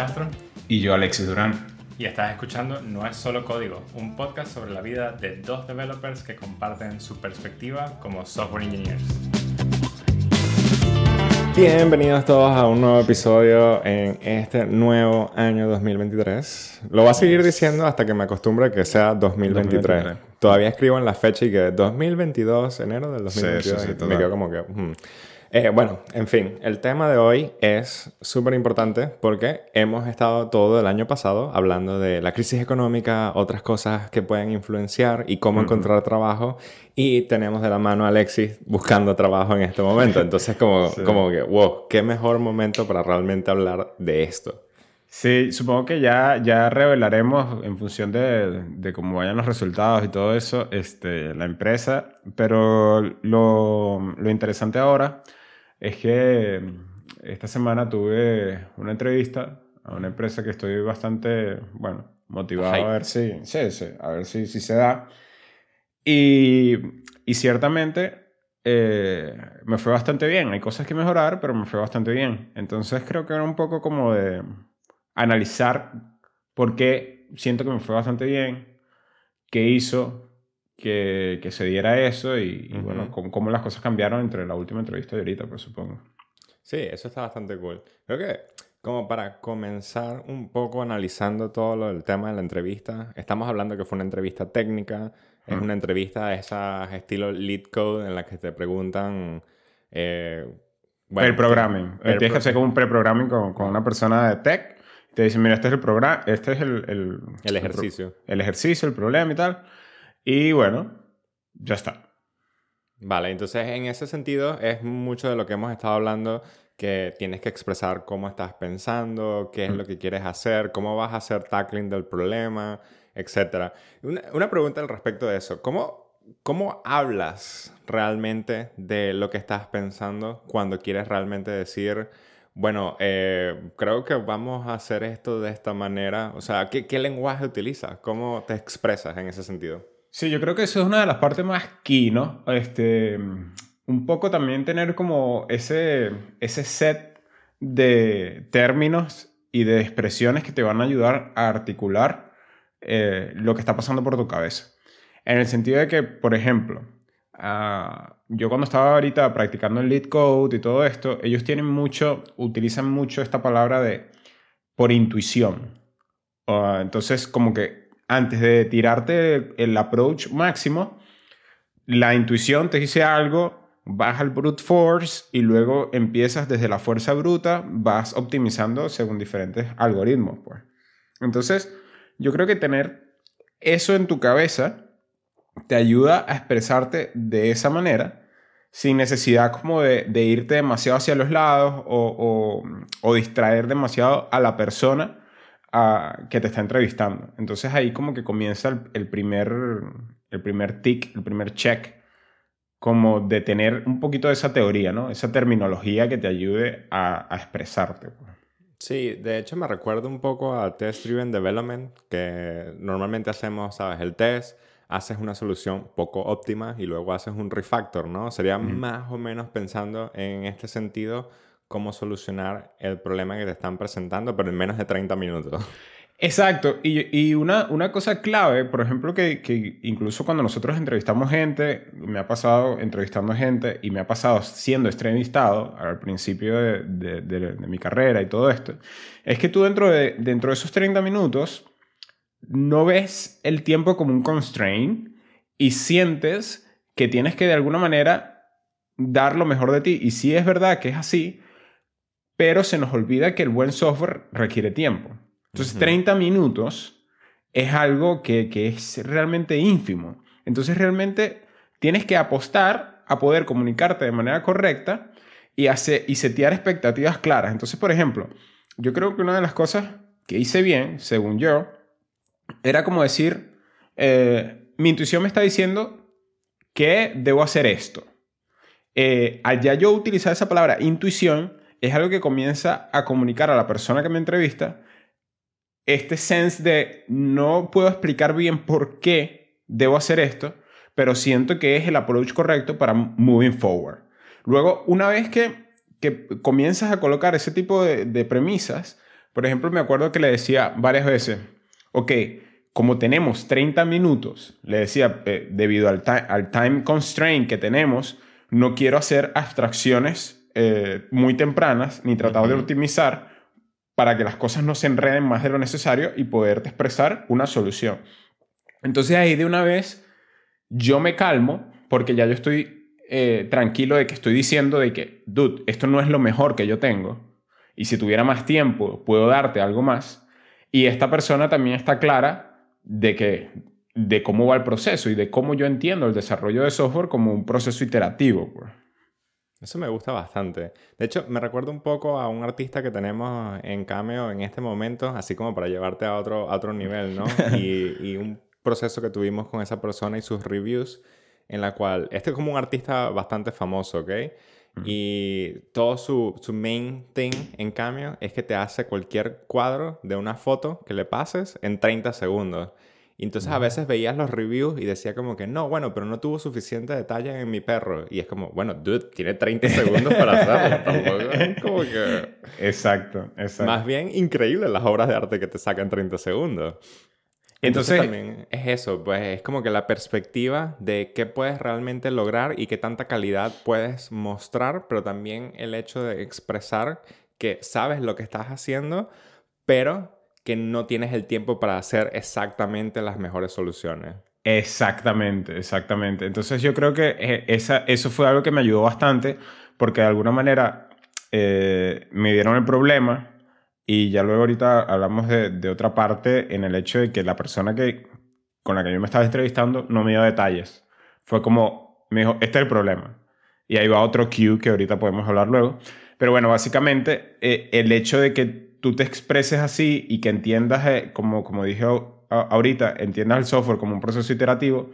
Castro. Y yo, Alexis Durán. Y estás escuchando No es solo código, un podcast sobre la vida de dos developers que comparten su perspectiva como software engineers. Bienvenidos todos a un nuevo episodio en este nuevo año 2023. Lo voy a seguir diciendo hasta que me acostumbre que sea 2023. 2023. Todavía escribo en la fecha y que 2022, enero del 2022. Sí, sí, me quedo como que... Hmm. Eh, bueno, en fin, el tema de hoy es súper importante porque hemos estado todo el año pasado hablando de la crisis económica, otras cosas que pueden influenciar y cómo encontrar trabajo y tenemos de la mano a Alexis buscando trabajo en este momento. Entonces como, como que, wow, qué mejor momento para realmente hablar de esto. Sí, supongo que ya, ya revelaremos en función de, de, cómo vayan los resultados y todo eso, este, la empresa, pero lo, lo interesante ahora es que esta semana tuve una entrevista a una empresa que estoy bastante, bueno, motivado a ver si, sí, sí, a ver si, si se da. Y, y ciertamente eh, me fue bastante bien. Hay cosas que mejorar, pero me fue bastante bien. Entonces creo que era un poco como de analizar por qué siento que me fue bastante bien, qué hizo que, que se diera eso y, bueno, cómo, las cosas cambiaron entre la última entrevista y ahorita, pues supongo. Sí, eso está bastante cool. Creo que como para comenzar un poco analizando todo lo del tema de la entrevista, estamos hablando que fue una entrevista técnica, es una entrevista de esas estilo lead code en la que te preguntan... Eh, bueno, el programming. Tienes que hacer como un pre-programming con, con, una persona de tech. Te dicen, mira, este es el programa, este es el... El, el ejercicio. el ejercicio, el problema y tal. Y bueno, ya está. Vale, entonces en ese sentido es mucho de lo que hemos estado hablando, que tienes que expresar cómo estás pensando, qué es lo que quieres hacer, cómo vas a hacer tackling del problema, etc. Una, pregunta al respecto de eso. ¿Cómo, ¿Cómo hablas realmente de lo que estás pensando cuando quieres realmente decir, bueno, eh, creo que vamos a hacer esto de esta manera? O sea, ¿qué, ¿qué lenguaje utilizas? ¿Cómo te expresas en ese sentido? Sí, yo creo que eso es una de las partes más key, ¿no? Este, un poco también tener como ese, ese set de términos y de expresiones que te van a ayudar a articular eh, lo que está pasando por tu cabeza. En el sentido de que, por ejemplo, ah, yo cuando estaba ahorita practicando el lead code y todo esto, ellos tienen mucho, utilizan mucho esta palabra de por intuición. Ah, entonces, como que antes de tirarte el approach máximo, la intuición te dice algo, vas al brute force y luego empiezas desde la fuerza bruta, vas optimizando según diferentes algoritmos. Pues. Entonces, yo creo que tener eso en tu cabeza te ayuda a expresarte de esa manera sin necesidad como de, irte demasiado hacia los lados o distraer demasiado a la persona que te está entrevistando. Entonces ahí como que comienza el, primer, el primer tick, el primer check, como de tener un poquito de esa teoría, ¿no? Esa terminología que te ayude a, expresarte. Pues. Sí, de hecho me recuerda un poco a Test Driven Development, que normalmente hacemos, ¿sabes? El test, haces una solución poco óptima y luego haces un refactor, ¿no? Sería más o menos pensando en este sentido cómo solucionar el problema que te están presentando, pero en menos de 30 minutos. Exacto. Y, y una, una, cosa clave, por ejemplo, que, que, incluso cuando nosotros entrevistamos gente, me ha pasado entrevistando gente y me ha pasado siendo entrevistado al principio de, de, de, mi carrera y todo esto, es que tú dentro de, dentro de esos 30 minutos no ves el tiempo como un constraint y sientes que tienes que de alguna manera dar lo mejor de ti. Y si es verdad que es así, pero se nos olvida que el buen software requiere tiempo. Entonces, 30 minutos es algo que, es realmente ínfimo. Entonces, realmente tienes que apostar a poder comunicarte de manera correcta y, hacer, y setear expectativas claras. Entonces, por ejemplo, yo creo que una de las cosas que hice bien, según yo, era como decir, eh, mi intuición me está diciendo que debo hacer esto. Eh, allá yo utilizar esa palabra intuición, es algo que comienza a comunicar a la persona que me entrevista este sense de no puedo explicar bien por qué debo hacer esto, pero siento que es el approach correcto para moving forward. Luego, una vez que, que comienzas a colocar ese tipo de, premisas, Por ejemplo, me acuerdo que le decía varias veces, ok, como tenemos 30 minutos, le decía, eh, debido al, al, time constraint que tenemos, no quiero hacer abstracciones eh, muy tempranas ni tratar de optimizar para que las cosas no se enreden más de lo necesario y poderte expresar una solución. Entonces ahí de una vez yo me calmo porque ya yo estoy eh, tranquilo de que estoy diciendo de que, dude, esto no es lo mejor que yo tengo. Y si tuviera más tiempo, puedo darte algo más. Y esta persona también está clara de que de cómo va el proceso y de cómo yo entiendo el desarrollo de software como un proceso iterativo. Pues. Eso me gusta bastante. De hecho, me recuerda un poco a un artista que tenemos en Cameo en este momento, así como para llevarte a otro, otro nivel, ¿no? y, y un proceso que tuvimos con esa persona y sus reviews, en la cual, este es como un artista bastante famoso, ¿ok? Y todo su, su, main thing en cambio es que te hace cualquier cuadro de una foto que le pases en 30 segundos. Y entonces a veces veías los reviews y decía como que no, bueno, pero no tuvo suficiente detalle en mi perro. Y es como, bueno, dude, tiene 30 segundos para hacerlo. Tampoco como que... Exacto, exacto. Más bien increíble las obras de arte que te sacan 30 segundos. Entonces, también es eso, pues es como que la perspectiva de qué puedes realmente lograr y qué tanta calidad puedes mostrar, pero también el hecho de expresar que sabes lo que estás haciendo, pero no tienes el tiempo para hacer exactamente las mejores soluciones. Exactamente, exactamente. Entonces yo creo que eh, esa, eso fue algo que me ayudó bastante porque de alguna manera eh, me dieron el problema y ya luego ahorita hablamos de, de, otra parte en el hecho de que la persona que, con la que yo me estaba entrevistando no me dio detalles. Fue como, me dijo, este es el problema. Y ahí va otro cue que ahorita podemos hablar luego. Pero bueno, básicamente eh, el hecho de que tú te expreses así y que entiendas, eh, como, como dije ahorita, entiendas el software como un proceso iterativo,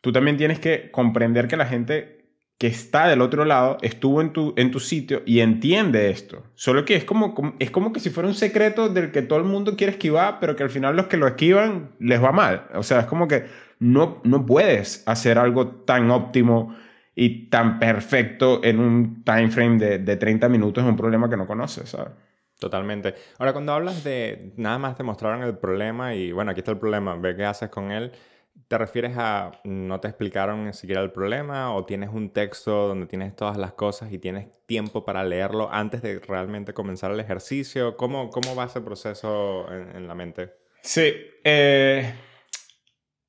tú también tienes que comprender que la gente que está del otro lado estuvo en tu, en tu sitio y entiende esto. Solo que es como, es como que si fuera un secreto del que todo el mundo quiere esquivar, pero que al final los que lo esquivan les va mal. O sea, es como que no, no puedes hacer algo tan óptimo y tan perfecto en un time frame de, de 30 minutos es un problema que no conoces, ¿sabes? Totalmente. Ahora, cuando hablas de nada más te mostraron el problema y bueno, aquí está el problema, ve qué haces con él. ¿Te refieres a no te explicaron ni siquiera el problema o tienes un texto donde tienes todas las cosas y tienes tiempo para leerlo antes de realmente comenzar el ejercicio? ¿Cómo, cómo va ese proceso en, la mente? Sí, eh,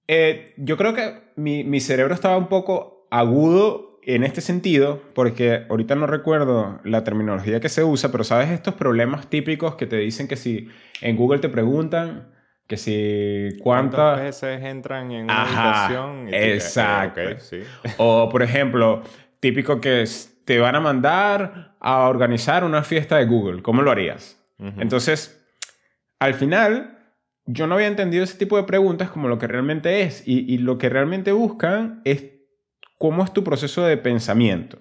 eh, yo creo que mi, mi cerebro estaba un poco agudo en este sentido, porque ahorita no recuerdo la terminología que se usa, pero sabes estos problemas típicos que te dicen que si en Google te preguntan que si cuántas veces entran en una habitación. exacto. O, por ejemplo, típico que te van a mandar a organizar una fiesta de Google. ¿Cómo lo harías? Entonces, al final, yo no había entendido ese tipo de preguntas como lo que realmente es. Y, y lo que realmente buscan es cómo es tu proceso de pensamiento.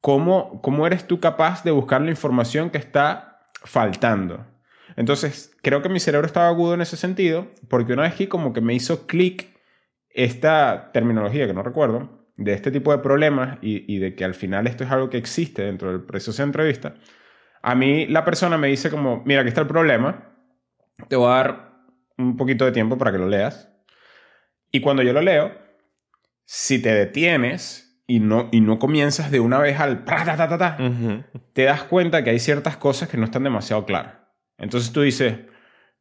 Cómo, cómo eres tú capaz de buscar la información que está faltando. Entonces, creo que mi cerebro estaba agudo en ese sentido, porque una vez que como que me hizo clic esta terminología que no recuerdo, de este tipo de problemas y, de que al final esto es algo que existe dentro del proceso de entrevista, a mí la persona me dice como, mira, aquí está el problema, te voy a dar un poquito de tiempo para que lo leas. Y cuando yo lo leo, si te detienes y no, y no comienzas de una vez al... Te das cuenta que hay ciertas cosas que no están demasiado claras. Entonces tú dices,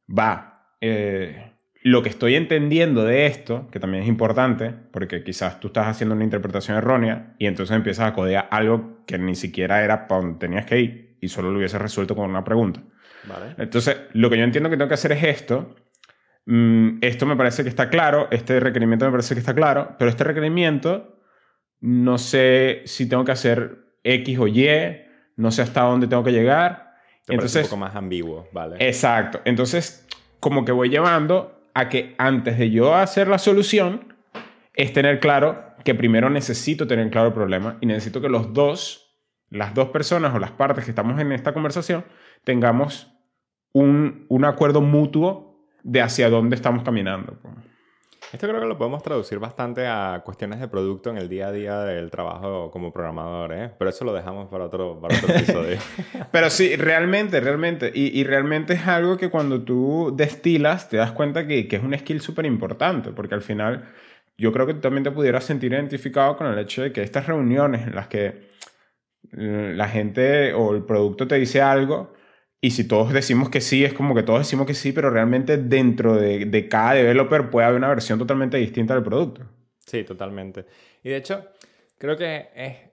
va, eh, lo que estoy entendiendo de esto, que también es importante, porque quizás tú estás haciendo una interpretación errónea y entonces empiezas a codear algo que ni siquiera era para donde tenías que ir y solo lo hubieses resuelto con una pregunta. Entonces, lo que yo entiendo que tengo que hacer es esto. Mm, esto me parece que está claro, este requerimiento me parece que está claro, pero este requerimiento no sé si tengo que hacer X o Y, no sé hasta dónde tengo que llegar entonces, un poco más ambiguo, ¿vale? Exacto. Entonces, como que voy llevando a que antes de yo hacer la solución, es tener claro que primero necesito tener claro el problema y necesito que los dos, las dos personas o las partes que estamos en esta conversación, tengamos un, un acuerdo mutuo de hacia dónde estamos caminando. Esto creo que lo podemos traducir bastante a cuestiones de producto en el día a día del trabajo como programador, ¿eh? Pero eso lo dejamos para otro, para otro episodio. Pero sí, realmente, realmente. Y, y, realmente es algo que cuando tú destilas te das cuenta que, que es un skill súper importante, porque al final yo creo que tú también te pudieras sentir identificado con el hecho de que estas reuniones en las que eh, la gente o el producto te dice algo y si todos decimos que sí, es como que todos decimos que sí, pero realmente dentro de, de cada developer puede haber una versión totalmente distinta del producto. Sí, totalmente. Y de hecho, creo que es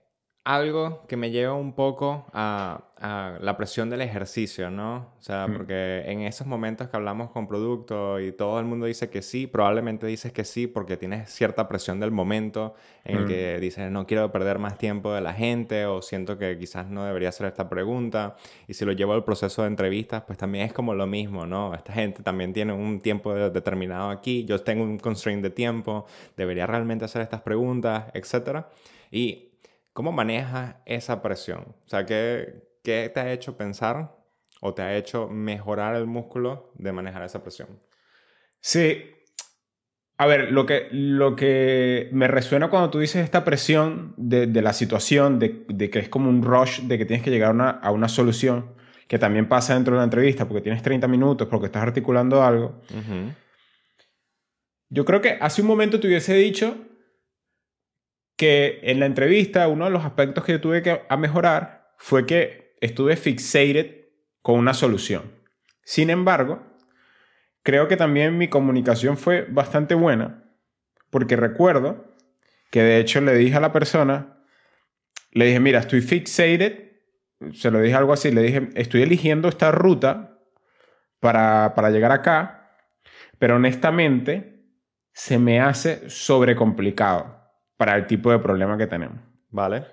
algo que me lleva un poco a, la presión del ejercicio, ¿no? O sea, mm. porque en esos momentos que hablamos con producto y todo el mundo dice que sí, probablemente dices que sí porque tienes cierta presión del momento en el mm. que dices, no quiero perder más tiempo de la gente o siento que quizás no debería hacer esta pregunta. Y si lo llevo al proceso de entrevistas, pues también es como lo mismo, ¿no? Esta gente también tiene un tiempo determinado aquí, yo tengo un constraint de tiempo, debería realmente hacer estas preguntas, etc. Y ¿Cómo manejas esa presión? O sea, ¿qué, ¿qué, te ha hecho pensar o te ha hecho mejorar el músculo de manejar esa presión? Sí. A ver, lo que, lo que me resuena cuando tú dices esta presión de, de la situación, de, de, que es como un rush, de que tienes que llegar a una, a una, solución, que también pasa dentro de una entrevista, porque tienes 30 minutos, porque estás articulando algo. Yo creo que hace un momento te hubiese dicho que en la entrevista uno de los aspectos que tuve que a mejorar fue que estuve fixated con una solución. Sin embargo, creo que también mi comunicación fue bastante buena porque recuerdo que de hecho le dije a la persona, le dije, mira, estoy fixated, se lo dije algo así, le dije, estoy eligiendo esta ruta para, para llegar acá, pero honestamente se me hace sobrecomplicado para el tipo de problema que tenemos. Vale.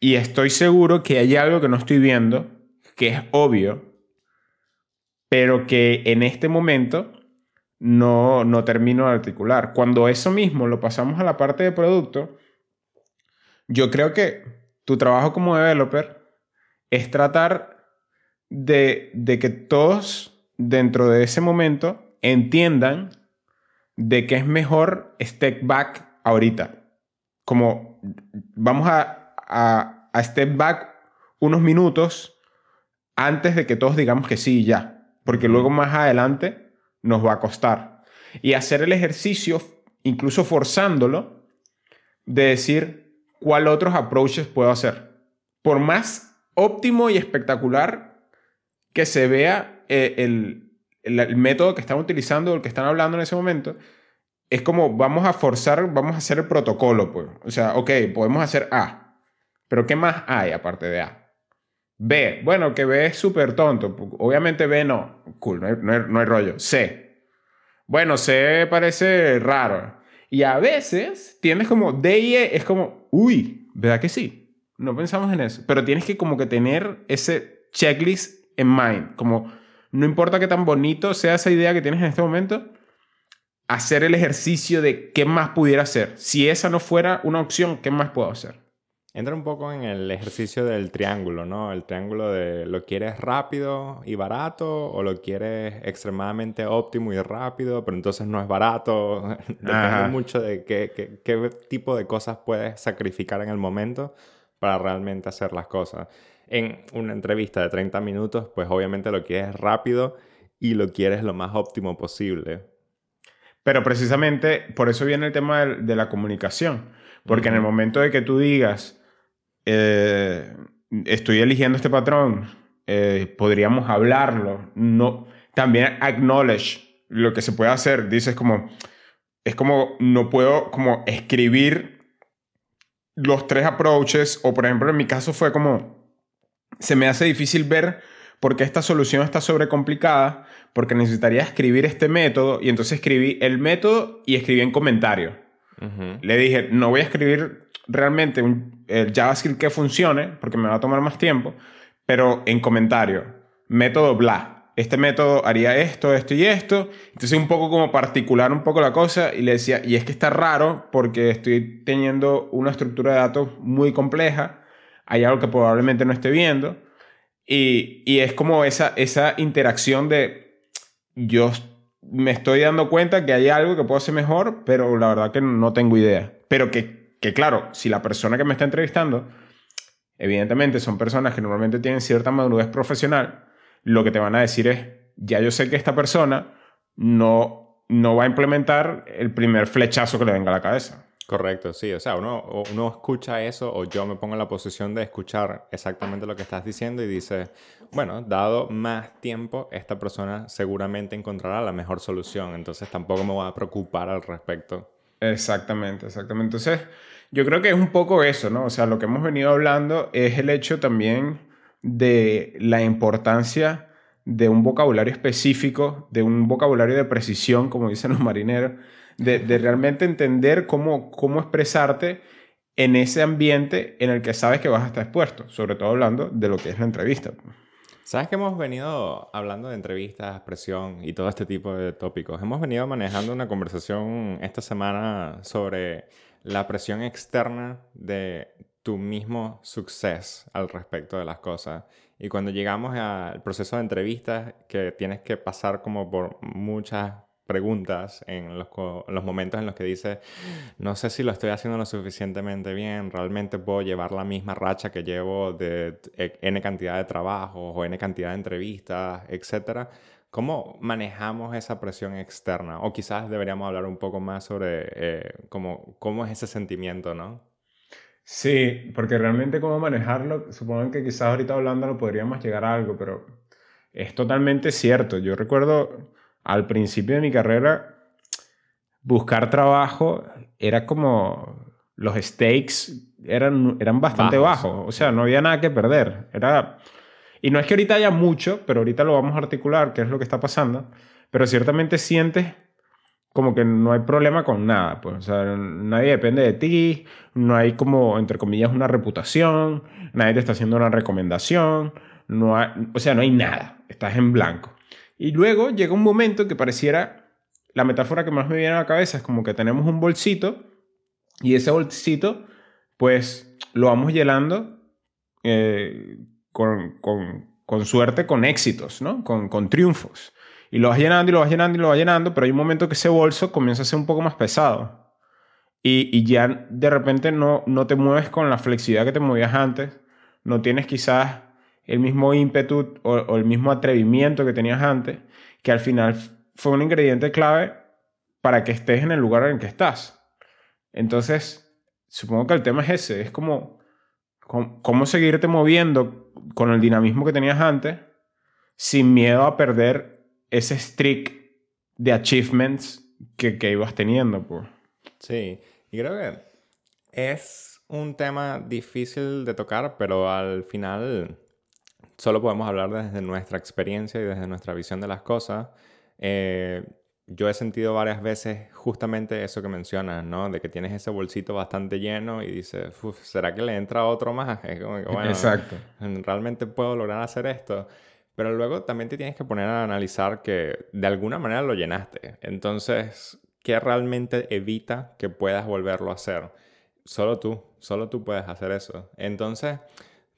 Y estoy seguro que hay algo que no estoy viendo, que es obvio, pero que en este momento no, no termino de articular. Cuando eso mismo lo pasamos a la parte de producto, yo creo que tu trabajo como developer es tratar de, de que todos dentro de ese momento entiendan de que es mejor step back ahorita como vamos a, a, step back unos minutos antes de que todos digamos que sí ya, porque luego más adelante nos va a costar. Y hacer el ejercicio, incluso forzándolo, de decir cuál otros approaches puedo hacer. Por más óptimo y espectacular que se vea eh, el, el, método que están utilizando o el que están hablando en ese momento, es como vamos a forzar, vamos a hacer el protocolo, pues. O sea, ok, podemos hacer A, pero ¿qué más hay aparte de A? B, bueno, que B es súper tonto. Obviamente B no, cool, no hay, no, hay, rollo. C, bueno, C parece raro. Y a veces tienes como D y E, es como, uy, ¿verdad que sí? No pensamos en eso. Pero tienes que como que tener ese checklist en mind. Como, no importa qué tan bonito sea esa idea que tienes en este momento, hacer el ejercicio de qué más pudiera hacer. Si esa no fuera una opción, ¿qué más puedo hacer? Entra un poco en el ejercicio del triángulo, ¿no? El triángulo de lo quieres rápido y barato o lo quieres extremadamente óptimo y rápido, pero entonces no es barato. Depende mucho de qué, qué tipo de cosas puedes sacrificar en el momento para realmente hacer las cosas. En una entrevista de 30 minutos, pues obviamente lo quieres rápido y lo quieres lo más óptimo posible. Pero precisamente por eso viene el tema de, la comunicación. Porque en el momento de que tú digas, eh, estoy eligiendo este patrón, eh, podríamos hablarlo. No, también acknowledge lo que se puede hacer. Dices como, es como, no puedo como escribir los tres approaches, o por ejemplo en mi caso fue como, se me hace difícil ver porque esta solución está sobrecomplicada, porque necesitaría escribir este método y entonces escribí el método y escribí en comentario. Le dije, no voy a escribir realmente un el JavaScript que funcione, porque me va a tomar más tiempo, pero en comentario, método bla. Este método haría esto, esto y esto. Entonces un poco como particular un poco la cosa y le decía, y es que está raro porque estoy teniendo una estructura de datos muy compleja, hay algo que probablemente no esté viendo y, y, es como esa, esa interacción de yo me estoy dando cuenta que hay algo que puedo hacer mejor, pero la verdad que no tengo idea. Pero que, que claro, si la persona que me está entrevistando, evidentemente son personas que normalmente tienen cierta madurez profesional, lo que te van a decir es, ya yo sé que esta persona no, no va a implementar el primer flechazo que le venga a la cabeza. Correcto, sí. O sea, uno, uno escucha eso o yo me pongo en la posición de escuchar exactamente lo que estás diciendo y dice, bueno, dado más tiempo, esta persona seguramente encontrará la mejor solución. Entonces tampoco me voy a preocupar al respecto. Exactamente, exactamente. Entonces, yo creo que es un poco eso, ¿no? O sea, lo que hemos venido hablando es el hecho también de la importancia de un vocabulario específico, de un vocabulario de precisión, como dicen los marineros de, realmente entender cómo, cómo expresarte en ese ambiente en el que sabes que vas a estar expuesto, sobre todo hablando de lo que es la entrevista. Sabes que hemos venido hablando de entrevistas, presión y todo este tipo de tópicos. Hemos venido manejando una conversación esta semana sobre la presión externa de tu mismo suceso al respecto de las cosas. Y cuando llegamos al proceso de entrevistas, que tienes que pasar como por muchas preguntas en los, los, momentos en los que dice no sé si lo estoy haciendo lo suficientemente bien, realmente puedo llevar la misma racha que llevo de N cantidad de trabajos o N cantidad de entrevistas, etcétera. ¿Cómo manejamos esa presión externa? O quizás deberíamos hablar un poco más sobre eh, cómo, cómo es ese sentimiento, ¿no? Sí, porque realmente cómo manejarlo, supongo que quizás ahorita hablando lo podríamos llegar a algo, pero es totalmente cierto. Yo recuerdo al principio de mi carrera, buscar trabajo era como los stakes eran, eran bastante bajos. O sea, no había nada que perder. Era... Y no es que ahorita haya mucho, pero ahorita lo vamos a articular, qué es lo que está pasando. Pero ciertamente sientes como que no hay problema con nada. Pues. O sea, nadie depende de ti, no hay como, entre comillas, una reputación, nadie te está haciendo una recomendación, no o sea, no hay nada, estás en blanco. Y luego llega un momento que pareciera, la metáfora que más me viene a la cabeza es como que tenemos un bolsito y ese bolsito, pues lo vamos llenando eh, con, con, con, suerte, con éxitos, ¿no? Con, con triunfos. Y lo vas llenando y lo vas llenando y lo vas llenando, pero hay un momento que ese bolso comienza a ser un poco más pesado. Y, y ya de repente no, no te mueves con la flexibilidad que te movías antes. No tienes quizás el mismo ímpetu o, el mismo atrevimiento que tenías antes, que al final fue un ingrediente clave para que estés en el lugar en que estás. Entonces, supongo que el tema es ese, es como cómo, seguirte moviendo con el dinamismo que tenías antes sin miedo a perder ese streak de achievements que, ibas teniendo. Pues. Sí, y creo que es un tema difícil de tocar, pero al final solo podemos hablar desde nuestra experiencia y desde nuestra visión de las cosas. Eh, yo he sentido varias veces justamente eso que mencionas, ¿no? De que tienes ese bolsito bastante lleno y dices, ¿será que le entra otro más? Exacto. Realmente puedo lograr hacer esto. Pero luego también te tienes que poner a analizar que de alguna manera lo llenaste. Entonces, ¿qué realmente evita que puedas volverlo a hacer? Solo tú, solo tú puedes hacer eso. Entonces,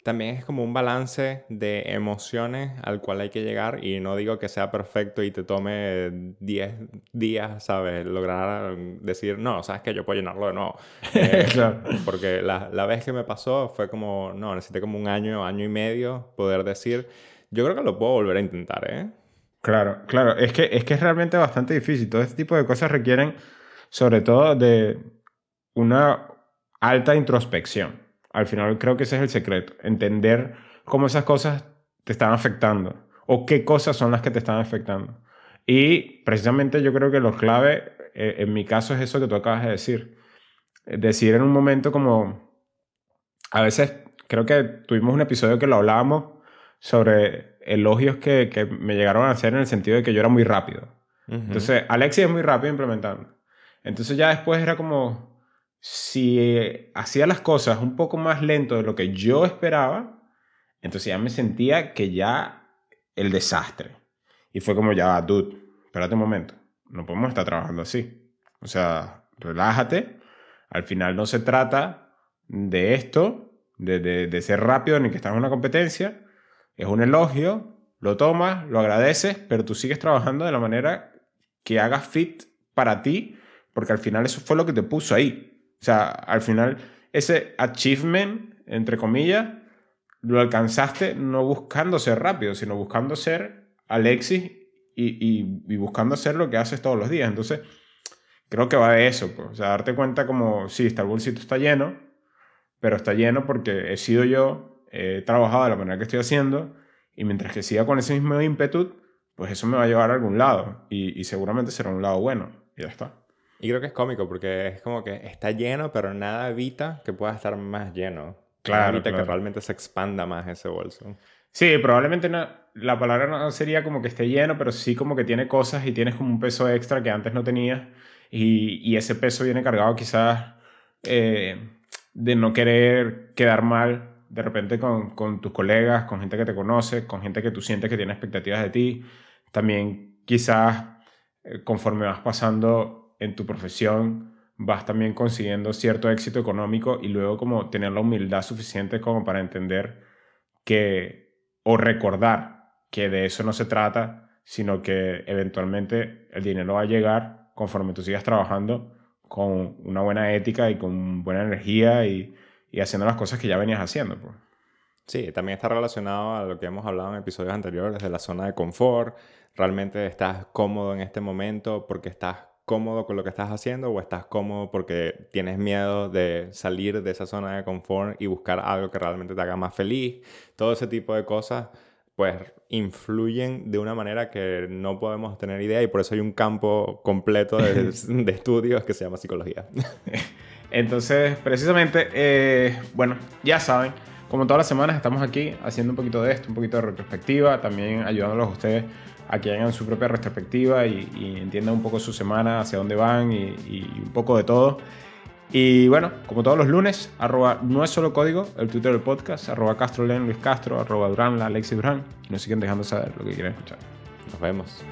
también es como un balance de emociones al cual hay que llegar y no digo que sea perfecto y te tome 10 días, ¿sabes? Lograr decir, no, sabes que yo puedo llenarlo de nuevo. Eh, porque la, la, vez que me pasó fue como, no, necesité como un año, año y medio poder decir, yo creo que lo puedo volver a intentar, ¿eh? Claro, claro, es que es, que es realmente bastante difícil. Todo este tipo de cosas requieren sobre todo de una alta introspección. Al final creo que ese es el secreto, entender cómo esas cosas te están afectando o qué cosas son las que te están afectando. Y precisamente yo creo que lo clave, eh, en mi caso, es eso que tú acabas de decir. Decir en un momento como, a veces creo que tuvimos un episodio que lo hablábamos sobre elogios que, que me llegaron a hacer en el sentido de que yo era muy rápido. Entonces, Alexis es muy rápido implementando. Entonces ya después era como, si hacía las cosas un poco más lento de lo que yo esperaba, entonces ya me sentía que ya el desastre. Y fue como, ya, dude, espérate un momento, no podemos estar trabajando así. O sea, relájate. Al final no se trata de esto, de, de, de ser rápido ni que estás en una competencia. Es un elogio, lo tomas, lo agradeces, pero tú sigues trabajando de la manera que haga fit para ti, porque al final eso fue lo que te puso ahí. O sea, al final ese achievement, entre comillas, lo alcanzaste no buscando ser rápido, sino buscando ser Alexis y, y, buscando hacer lo que haces todos los días. Entonces, creo que va de eso. Pues. O sea, darte cuenta como, sí, está el bolsito está lleno, pero está lleno porque he sido yo, he trabajado de la manera que estoy haciendo, y mientras que siga con ese mismo ímpetu, pues eso me va a llevar a algún lado, y, y seguramente será un lado bueno, y ya está. Y creo que es cómico porque es como que está lleno, pero nada evita que pueda estar más lleno. Claro. Evita que realmente se expanda más ese bolso. Sí, probablemente no, la palabra no sería como que esté lleno, pero sí como que tiene cosas y tienes como un peso extra que antes no tenías. Y, y ese peso viene cargado quizás eh, de no querer quedar mal de repente con, con, tus colegas, con gente que te conoce, con gente que tú sientes que tiene expectativas de ti. También quizás eh, conforme vas pasando en tu profesión, vas también consiguiendo cierto éxito económico y luego como tener la humildad suficiente como para entender que o recordar que de eso no se trata, sino que eventualmente el dinero va a llegar conforme tú sigas trabajando con una buena ética y con buena energía y, y haciendo las cosas que ya venías haciendo. Pues. Sí, también está relacionado a lo que hemos hablado en episodios anteriores de la zona de confort. Realmente estás cómodo en este momento porque estás cómodo con lo que estás haciendo o estás cómodo porque tienes miedo de salir de esa zona de confort y buscar algo que realmente te haga más feliz. Todo ese tipo de cosas pues influyen de una manera que no podemos tener idea y por eso hay un campo completo de, estudios que se llama psicología. Entonces, precisamente, eh, bueno, ya saben, como todas las semanas estamos aquí haciendo un poquito de esto, un poquito de retrospectiva, también ayudándolos a ustedes a que hagan su propia retrospectiva y, entiendan un poco su semana, hacia dónde van y, un poco de todo. Y bueno, como todos los lunes, arroba no es solo código, el Twitter del podcast, arroba Castro Len, Luis Castro, arroba Durán, la Alexis Durán, y nos siguen dejando saber lo que quieren escuchar. Nos vemos.